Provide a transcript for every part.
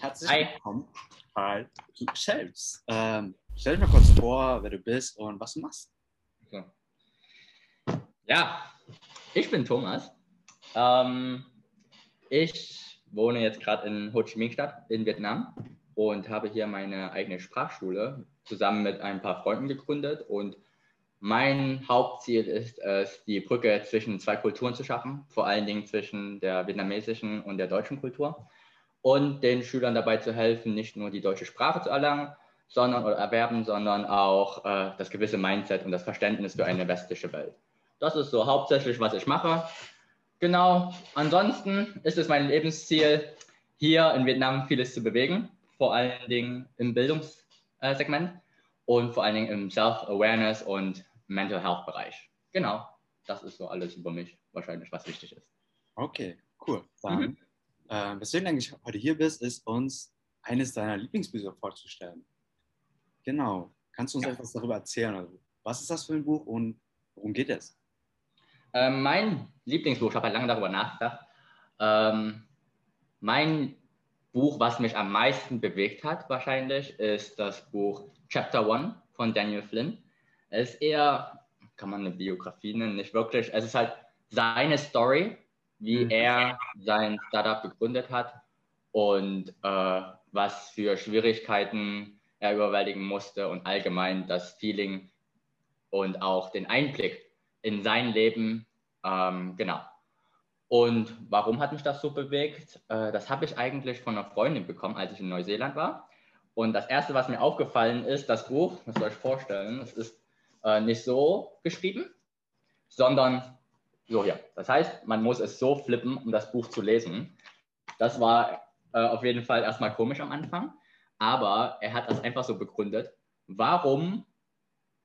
Herzlich willkommen bei Shelves. Ähm, stell dich mal kurz vor, wer du bist und was du machst. Ja, ich bin Thomas. Ähm, ich wohne jetzt gerade in Ho Chi Minh Stadt in Vietnam und habe hier meine eigene Sprachschule zusammen mit ein paar Freunden gegründet. Und mein Hauptziel ist es, die Brücke zwischen zwei Kulturen zu schaffen, vor allen Dingen zwischen der vietnamesischen und der deutschen Kultur und den Schülern dabei zu helfen, nicht nur die deutsche Sprache zu erlangen, sondern oder erwerben, sondern auch äh, das gewisse Mindset und das Verständnis für eine westliche Welt. Das ist so hauptsächlich, was ich mache. Genau. Ansonsten ist es mein Lebensziel, hier in Vietnam vieles zu bewegen, vor allen Dingen im Bildungssegment und vor allen Dingen im Self-Awareness und Mental Health Bereich. Genau. Das ist so alles über mich wahrscheinlich, was wichtig ist. Okay, cool. Dann, mhm. Äh, weswegen eigentlich heute hier bist, ist uns eines deiner Lieblingsbücher vorzustellen. Genau. Kannst du uns ja. etwas darüber erzählen? Also, was ist das für ein Buch und worum geht es? Ähm, mein Lieblingsbuch, ich habe halt lange darüber nachgedacht. Ähm, mein Buch, was mich am meisten bewegt hat, wahrscheinlich, ist das Buch Chapter One von Daniel Flynn. Es ist eher, kann man eine Biografie nennen, nicht wirklich. Es ist halt seine Story, wie mhm. er sein Startup gegründet hat und äh, was für Schwierigkeiten er überwältigen musste und allgemein das Feeling und auch den Einblick in sein Leben. Ähm, genau. Und warum hat mich das so bewegt? Äh, das habe ich eigentlich von einer Freundin bekommen, als ich in Neuseeland war. Und das Erste, was mir aufgefallen ist, das Buch, das soll ich vorstellen, es ist äh, nicht so geschrieben, sondern so hier. Das heißt, man muss es so flippen, um das Buch zu lesen. Das war äh, auf jeden Fall erstmal komisch am Anfang, aber er hat das einfach so begründet. Warum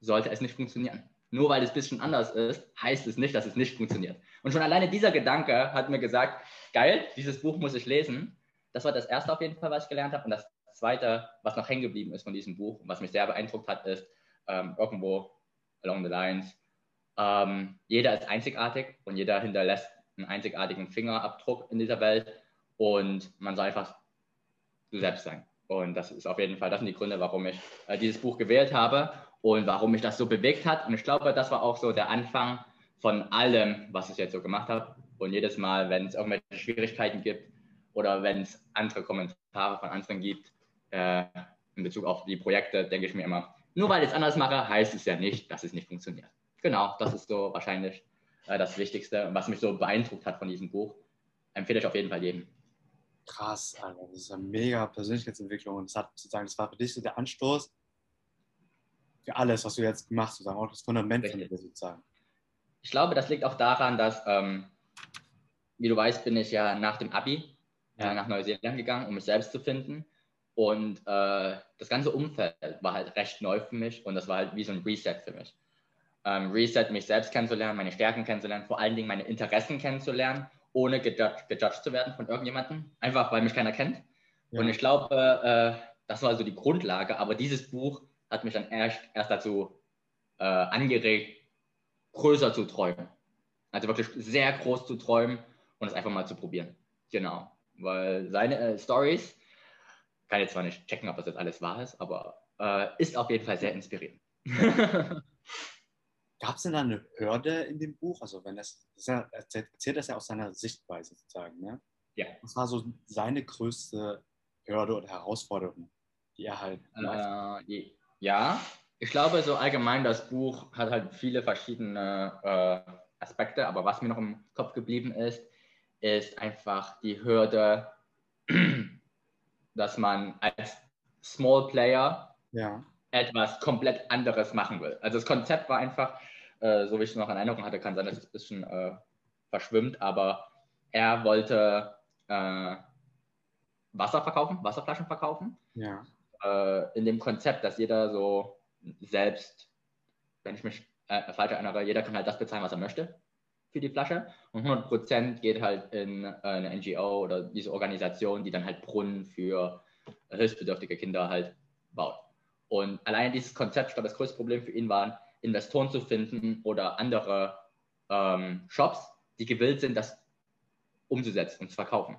sollte es nicht funktionieren? Nur weil es ein bisschen anders ist, heißt es nicht, dass es nicht funktioniert. Und schon alleine dieser Gedanke hat mir gesagt, geil, dieses Buch muss ich lesen. Das war das erste auf jeden Fall, was ich gelernt habe. Und das zweite, was noch hängen geblieben ist von diesem Buch und was mich sehr beeindruckt hat, ist ähm, irgendwo along the lines, ähm, jeder ist einzigartig und jeder hinterlässt einen einzigartigen Fingerabdruck in dieser Welt und man soll einfach du selbst sein. Und das ist auf jeden Fall, das sind die Gründe, warum ich äh, dieses Buch gewählt habe und warum mich das so bewegt hat. Und ich glaube, das war auch so der Anfang von allem, was ich jetzt so gemacht habe. Und jedes Mal, wenn es irgendwelche Schwierigkeiten gibt oder wenn es andere Kommentare von anderen gibt äh, in Bezug auf die Projekte, denke ich mir immer, nur weil ich es anders mache, heißt es ja nicht, dass es nicht funktioniert. Genau, das ist so wahrscheinlich äh, das Wichtigste, was mich so beeindruckt hat von diesem Buch. Empfehle ich auf jeden Fall jedem. Krass, Alter. Das ist eine mega Persönlichkeitsentwicklung und das hat sozusagen, das war für dich so der Anstoß für alles, was du jetzt gemacht hast, sozusagen, auch das Fundament von dir sozusagen. Ich glaube, das liegt auch daran, dass, ähm, wie du weißt, bin ich ja nach dem Abi ja. äh, nach Neuseeland gegangen, um mich selbst zu finden. Und äh, das ganze Umfeld war halt recht neu für mich und das war halt wie so ein Reset für mich. Ähm, Reset, mich selbst kennenzulernen, meine Stärken kennenzulernen, vor allen Dingen meine Interessen kennenzulernen, ohne gejudged, gejudged zu werden von irgendjemandem, einfach weil mich keiner kennt. Ja. Und ich glaube, äh, das war so die Grundlage, aber dieses Buch hat mich dann erst, erst dazu äh, angeregt, größer zu träumen. Also wirklich sehr groß zu träumen und es einfach mal zu probieren. Genau. Weil seine äh, Stories kann jetzt zwar nicht checken, ob das jetzt alles wahr ist, aber äh, ist auf jeden Fall sehr inspirierend. Gab es denn da eine Hürde in dem Buch? Also wenn das, das ja, erzählt das ja aus seiner Sichtweise sozusagen, ne? Ja. Was war so seine größte Hürde oder Herausforderung, die er halt. Äh, ja, ich glaube so allgemein, das Buch hat halt viele verschiedene äh, Aspekte, aber was mir noch im Kopf geblieben ist, ist einfach die Hürde, dass man als Small Player ja. Etwas komplett anderes machen will. Also das Konzept war einfach, äh, so wie ich es noch in Erinnerung hatte, kann sein, dass es ein bisschen äh, verschwimmt, aber er wollte äh, Wasser verkaufen, Wasserflaschen verkaufen. Ja. Äh, in dem Konzept, dass jeder so selbst, wenn ich mich äh, falsch erinnere, jeder kann halt das bezahlen, was er möchte für die Flasche und 100% geht halt in äh, eine NGO oder diese Organisation, die dann halt Brunnen für hilfsbedürftige Kinder halt baut. Und alleine dieses Konzept, ich glaube, das größte Problem für ihn waren, Investoren zu finden oder andere ähm, Shops, die gewillt sind, das umzusetzen und zu verkaufen.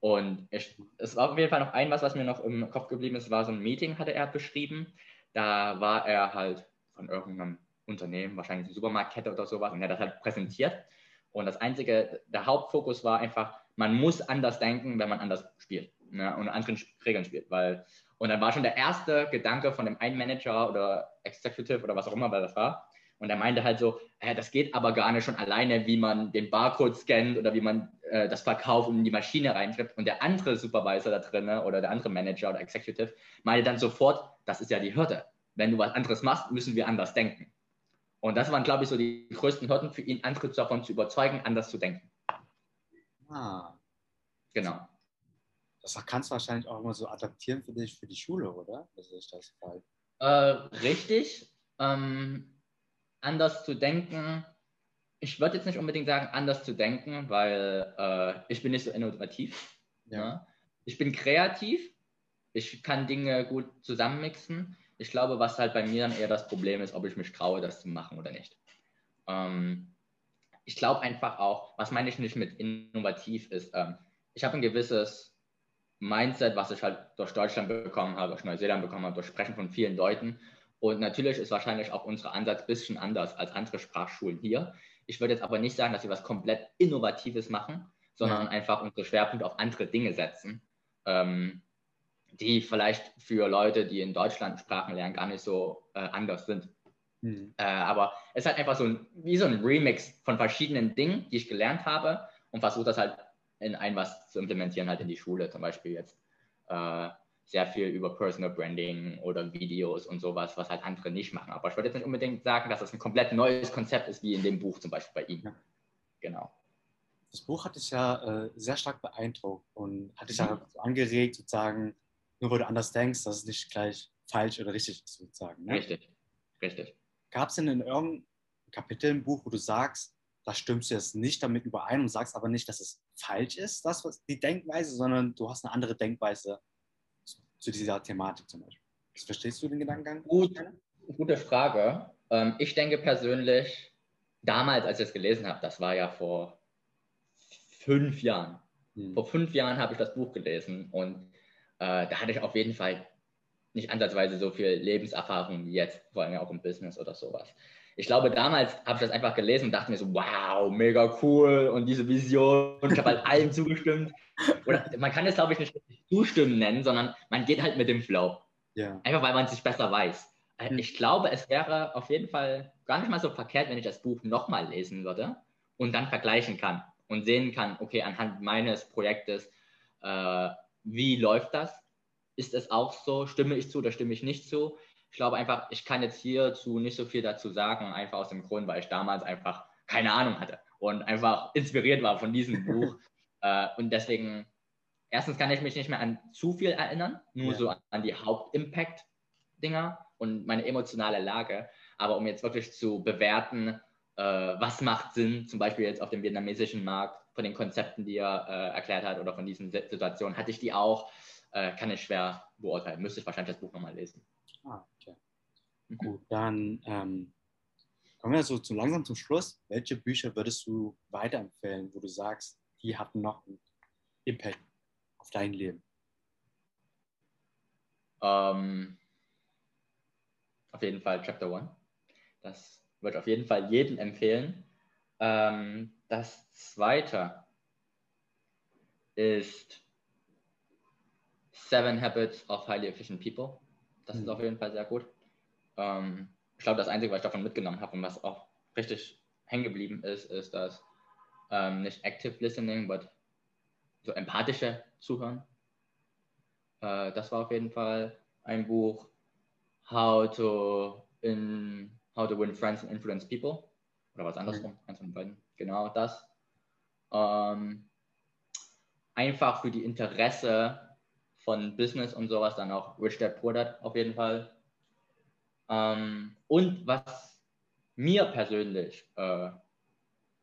Und ich, es war auf jeden Fall noch ein was, was mir noch im Kopf geblieben ist, war so ein Meeting, hatte er beschrieben. Da war er halt von irgendeinem Unternehmen, wahrscheinlich eine Supermarktkette oder sowas, und er hat das halt präsentiert. Und das einzige, der Hauptfokus war einfach, man muss anders denken, wenn man anders spielt ne, und anderen Regeln spielt. Weil, und dann war schon der erste Gedanke von dem einen Manager oder Executive oder was auch immer, weil das war. Und er meinte halt so, äh, das geht aber gar nicht schon alleine, wie man den Barcode scannt oder wie man äh, das verkauft und in die Maschine reinschreibt. Und der andere Supervisor da drin oder der andere Manager oder Executive meinte dann sofort, das ist ja die Hürde. Wenn du was anderes machst, müssen wir anders denken. Und das waren, glaube ich, so die größten Hürden für ihn, andere davon zu überzeugen, anders zu denken. Ah. Genau. Das kannst du wahrscheinlich auch immer so adaptieren für dich, für die Schule, oder? Das ist das. Äh, richtig. Ähm, anders zu denken. Ich würde jetzt nicht unbedingt sagen, anders zu denken, weil äh, ich bin nicht so innovativ. Ja. Ne? Ich bin kreativ. Ich kann Dinge gut zusammenmixen. Ich glaube, was halt bei mir dann eher das Problem ist, ob ich mich traue, das zu machen oder nicht. Ähm, ich glaube einfach auch, was meine ich nicht mit innovativ ist, ähm, ich habe ein gewisses Mindset, was ich halt durch Deutschland bekommen habe, durch Neuseeland bekommen habe, durch Sprechen von vielen Leuten. Und natürlich ist wahrscheinlich auch unser Ansatz ein bisschen anders als andere Sprachschulen hier. Ich würde jetzt aber nicht sagen, dass wir was komplett Innovatives machen, sondern ja. einfach unsere Schwerpunkte auf andere Dinge setzen. Ähm, die vielleicht für Leute, die in Deutschland Sprachen lernen, gar nicht so äh, anders sind. Mhm. Äh, aber es ist halt einfach so ein, wie so ein Remix von verschiedenen Dingen, die ich gelernt habe und versuche das halt in ein was zu implementieren, halt in die Schule. Zum Beispiel jetzt äh, sehr viel über Personal Branding oder Videos und sowas, was halt andere nicht machen. Aber ich würde jetzt nicht unbedingt sagen, dass das ein komplett neues Konzept ist, wie in dem Buch zum Beispiel bei ihm. Ja. Genau. Das Buch hat dich ja äh, sehr stark beeindruckt und hat dich mhm. ja angeregt, sozusagen, nur weil du anders denkst, dass es nicht gleich falsch oder richtig ist, sozusagen. Ne? Richtig, richtig. Gab es denn in irgendeinem Kapitel im Buch, wo du sagst, da stimmst du jetzt nicht damit überein und sagst aber nicht, dass es falsch ist, das was die Denkweise, sondern du hast eine andere Denkweise zu dieser Thematik zum Beispiel. Verstehst du den Gedankengang? Gut, gute Frage. Ähm, ich denke persönlich, damals, als ich es gelesen habe, das war ja vor fünf Jahren. Hm. Vor fünf Jahren habe ich das Buch gelesen und äh, da hatte ich auf jeden Fall nicht ansatzweise so viel Lebenserfahrung wie jetzt, vor allem auch im Business oder sowas. Ich glaube, damals habe ich das einfach gelesen und dachte mir so, wow, mega cool und diese Vision. Und ich habe halt allem zugestimmt. Oder man kann es, glaube ich, nicht zustimmen nennen, sondern man geht halt mit dem Flow. Ja. Einfach weil man es sich besser weiß. Äh, hm. Ich glaube, es wäre auf jeden Fall gar nicht mal so verkehrt, wenn ich das Buch nochmal lesen würde und dann vergleichen kann und sehen kann, okay, anhand meines Projektes, äh, wie läuft das? Ist es auch so? Stimme ich zu oder stimme ich nicht zu? Ich glaube einfach, ich kann jetzt hierzu nicht so viel dazu sagen, einfach aus dem Grund, weil ich damals einfach keine Ahnung hatte und einfach inspiriert war von diesem Buch. äh, und deswegen, erstens kann ich mich nicht mehr an zu viel erinnern, nur ja. so an die Hauptimpact-Dinger und meine emotionale Lage. Aber um jetzt wirklich zu bewerten, äh, was macht Sinn, zum Beispiel jetzt auf dem vietnamesischen Markt, von den Konzepten, die er äh, erklärt hat oder von diesen Situationen, hatte ich die auch, äh, kann ich schwer beurteilen. Müsste ich wahrscheinlich das Buch nochmal lesen. Ah, okay. Mhm. Gut, dann ähm, kommen wir so zu langsam zum Schluss. Welche Bücher würdest du weiterempfehlen, wo du sagst, die hatten noch einen Impact auf dein Leben? Um, ähm, auf jeden Fall Chapter One. Das würde auf jeden Fall jedem empfehlen. Ähm, das zweite ist Seven Habits of Highly Efficient People. Das mhm. ist auf jeden Fall sehr gut. Ähm, ich glaube, das Einzige, was ich davon mitgenommen habe und was auch richtig hängen geblieben ist, ist das ähm, nicht Active Listening, aber so empathische Zuhören. Äh, das war auf jeden Fall ein Buch. How to in How to Win Friends and Influence People. Oder was andersrum, mhm. eins von beiden. Genau das. Ähm, einfach für die Interesse von Business und sowas dann auch Rich Dad Poor Dad auf jeden Fall. Ähm, und was mir persönlich äh,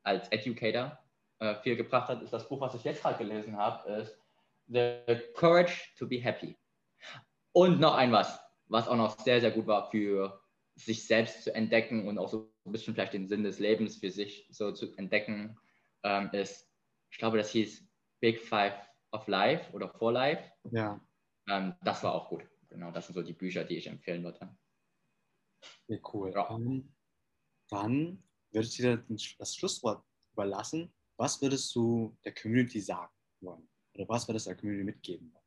als Educator äh, viel gebracht hat, ist das Buch, was ich jetzt gerade gelesen habe, ist The Courage to be Happy. Und noch ein was, was auch noch sehr, sehr gut war für sich selbst zu entdecken und auch so ein bisschen vielleicht den Sinn des Lebens für sich so zu entdecken, ähm, ist, ich glaube, das hieß Big Five of Life oder For Life. Ja. Ähm, das war auch gut. Genau, das sind so die Bücher, die ich empfehlen würde. Ja, cool. Ja. Ähm, dann würde ich dir das Schlusswort überlassen. Was würdest du der Community sagen wollen? Oder was würdest du der Community mitgeben wollen?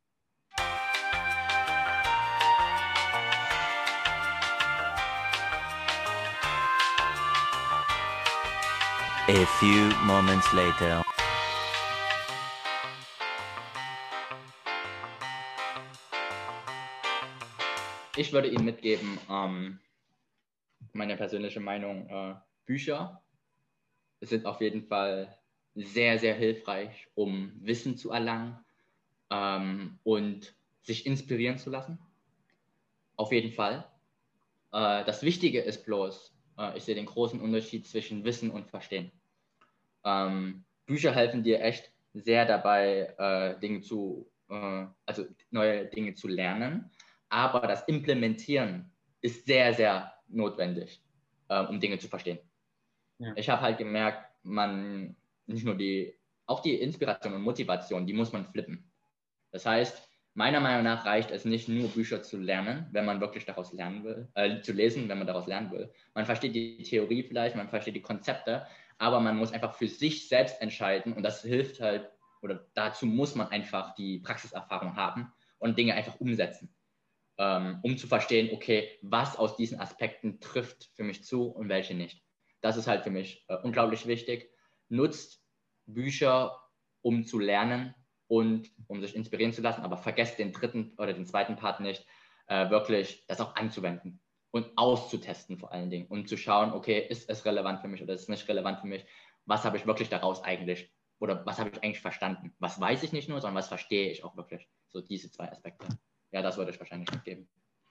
A few moments later. Ich würde Ihnen mitgeben, ähm, meine persönliche Meinung, äh, Bücher sind auf jeden Fall sehr, sehr hilfreich, um Wissen zu erlangen ähm, und sich inspirieren zu lassen. Auf jeden Fall. Äh, das Wichtige ist bloß, äh, ich sehe den großen Unterschied zwischen Wissen und Verstehen. Ähm, Bücher helfen dir echt sehr dabei, äh, Dinge zu, äh, also neue Dinge zu lernen, aber das Implementieren ist sehr, sehr notwendig, äh, um Dinge zu verstehen. Ja. Ich habe halt gemerkt, man nicht nur die, auch die Inspiration und Motivation, die muss man flippen. Das heißt, meiner Meinung nach reicht es nicht nur Bücher zu lernen, wenn man wirklich daraus lernen will, äh, zu lesen, wenn man daraus lernen will. Man versteht die Theorie vielleicht, man versteht die Konzepte, aber man muss einfach für sich selbst entscheiden und das hilft halt, oder dazu muss man einfach die Praxiserfahrung haben und Dinge einfach umsetzen, um zu verstehen, okay, was aus diesen Aspekten trifft für mich zu und welche nicht. Das ist halt für mich äh, unglaublich wichtig. Nutzt Bücher, um zu lernen und um sich inspirieren zu lassen, aber vergesst den dritten oder den zweiten Part nicht, äh, wirklich das auch anzuwenden und auszutesten vor allen Dingen und zu schauen, okay, ist es relevant für mich oder ist es nicht relevant für mich? Was habe ich wirklich daraus eigentlich oder was habe ich eigentlich verstanden? Was weiß ich nicht nur, sondern was verstehe ich auch wirklich? So diese zwei Aspekte. Ja, das würde ich wahrscheinlich mitgeben.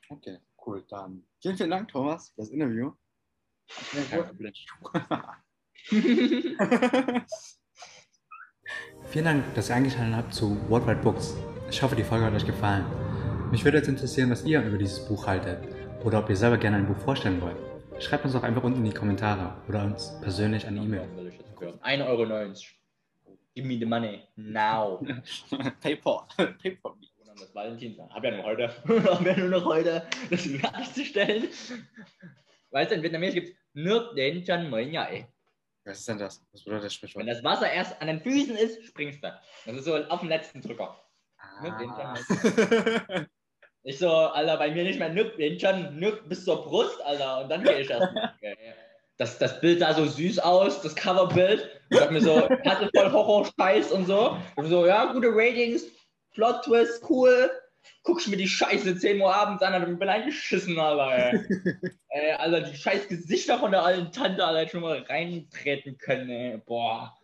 Okay, cool. Dann vielen, vielen Dank, Thomas, für das Interview. Vielen Dank, dass ihr eingeschaltet habt zu Worldwide Books. Ich hoffe, die Folge hat euch gefallen. Mich würde jetzt interessieren, was ihr über dieses Buch haltet oder ob ihr selber gerne ein Buch vorstellen wollt. Schreibt uns doch einfach unten in die Kommentare oder uns persönlich eine E-Mail. 1,90 Euro. Give me the money now. PayPal. PayPal. Und das Valentinstag. Hab ja nur heute. Hab ja nur noch heute, das fertigzustellen. Weißt du, in Vietnamesisch gibt es đến chân mới nhảy. Was ist denn das? Was bedeutet das Sprichwort? Wenn das Wasser erst an den Füßen ist, springst du. Das ist so auf dem letzten Drücker. Ah. Ich so, Alter, bei mir nicht mehr nück, schon nück bis zur Brust, Alter. Und dann gehe ich erst. Das, das Bild sah so süß aus, das Coverbild. Ich sag mir so, hatte voll Horror-Scheiß und so. Und so, ja, gute Ratings, Plot-Twist, cool. Guck ich mir die Scheiße 10 Uhr abends an und bin eingeschissen, Alter, ey. ey. Alter, die scheiß Gesichter von der alten Tante, hätte schon mal reintreten können, ey. Boah.